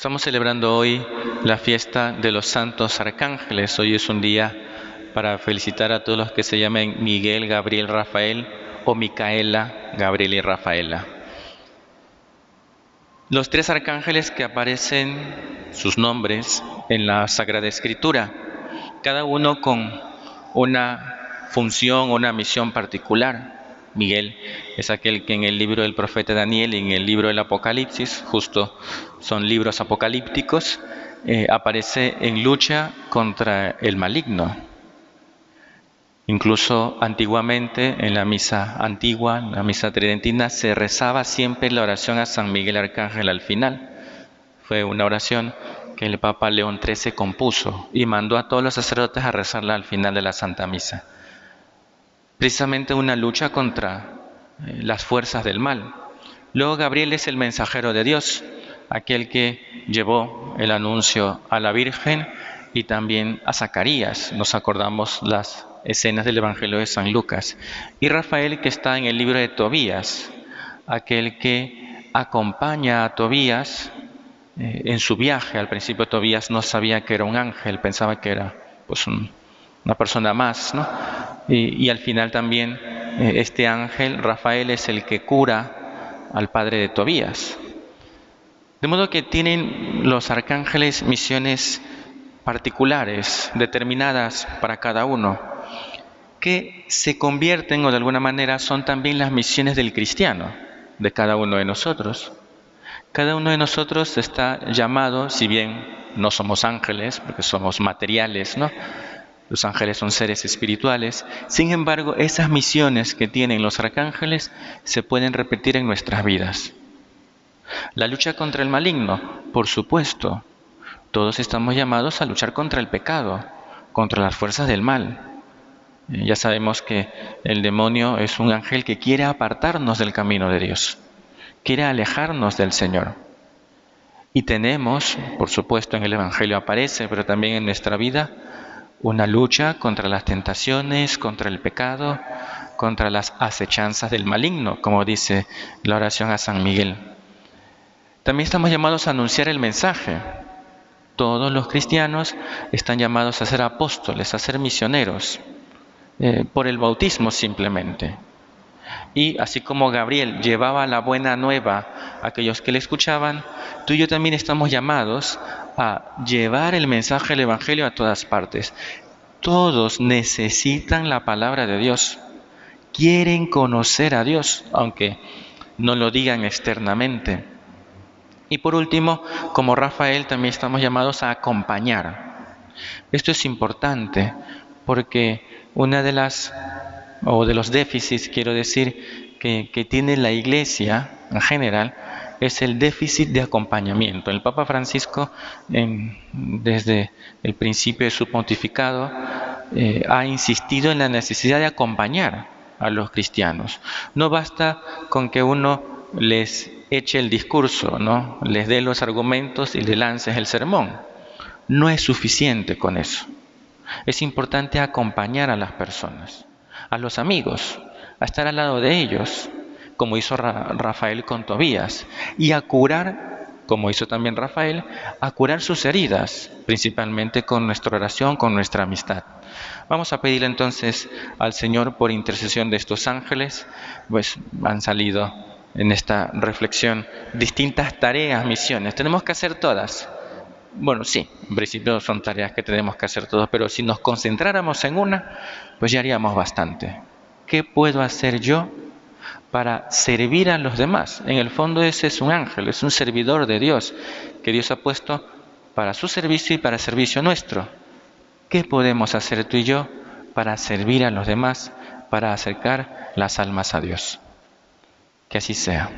Estamos celebrando hoy la fiesta de los santos arcángeles. Hoy es un día para felicitar a todos los que se llamen Miguel, Gabriel, Rafael o Micaela, Gabriel y Rafaela. Los tres arcángeles que aparecen, sus nombres, en la Sagrada Escritura, cada uno con una función, una misión particular. Miguel es aquel que en el libro del profeta Daniel y en el libro del Apocalipsis, justo son libros apocalípticos, eh, aparece en lucha contra el maligno. Incluso antiguamente en la misa antigua, en la misa tridentina, se rezaba siempre la oración a San Miguel Arcángel al final. Fue una oración que el Papa León XIII compuso y mandó a todos los sacerdotes a rezarla al final de la Santa Misa precisamente una lucha contra eh, las fuerzas del mal. Luego Gabriel es el mensajero de Dios, aquel que llevó el anuncio a la Virgen y también a Zacarías. Nos acordamos las escenas del Evangelio de San Lucas. Y Rafael que está en el libro de Tobías, aquel que acompaña a Tobías eh, en su viaje. Al principio Tobías no sabía que era un ángel, pensaba que era pues una persona más, ¿no? Y, al final también eh, este ángel, Rafael, es el que cura al padre de Tobías. De modo que tienen los arcángeles misiones particulares, determinadas para cada uno, que se convierten o de alguna manera son también las misiones del cristiano, de cada uno de nosotros. Cada uno de nosotros está llamado, si bien no somos ángeles, porque somos materiales, ¿no? Los ángeles son seres espirituales. Sin embargo, esas misiones que tienen los arcángeles se pueden repetir en nuestras vidas. La lucha contra el maligno, por supuesto. Todos estamos llamados a luchar contra el pecado, contra las fuerzas del mal. Eh, ya sabemos que el demonio es un ángel que quiere apartarnos del camino de Dios, quiere alejarnos del Señor. Y tenemos, por supuesto en el Evangelio aparece, pero también en nuestra vida, una lucha contra las tentaciones, contra el pecado, contra las acechanzas del maligno, como dice la oración a San Miguel. También estamos llamados a anunciar el mensaje. Todos los cristianos están llamados a ser apóstoles, a ser misioneros, eh, por el bautismo simplemente. Y así como Gabriel llevaba la buena nueva a aquellos que le escuchaban, tú y yo también estamos llamados a llevar el mensaje del Evangelio a todas partes. Todos necesitan la palabra de Dios. Quieren conocer a Dios, aunque no lo digan externamente. Y por último, como Rafael, también estamos llamados a acompañar. Esto es importante porque una de las, o de los déficits, quiero decir, que, que tiene la iglesia en general, es el déficit de acompañamiento. El Papa Francisco, desde el principio de su pontificado, eh, ha insistido en la necesidad de acompañar a los cristianos. No basta con que uno les eche el discurso, ¿no? les dé los argumentos y le lances el sermón. No es suficiente con eso. Es importante acompañar a las personas, a los amigos, a estar al lado de ellos, como hizo Rafael con Tobías, y a curar, como hizo también Rafael, a curar sus heridas, principalmente con nuestra oración, con nuestra amistad. Vamos a pedirle entonces al Señor por intercesión de estos ángeles, pues han salido en esta reflexión distintas tareas, misiones. Tenemos que hacer todas. Bueno, sí, en principio son tareas que tenemos que hacer todos, pero si nos concentráramos en una, pues ya haríamos bastante. ¿Qué puedo hacer yo para servir a los demás. En el fondo ese es un ángel, es un servidor de Dios que Dios ha puesto para su servicio y para servicio nuestro. ¿Qué podemos hacer tú y yo para servir a los demás, para acercar las almas a Dios? Que así sea.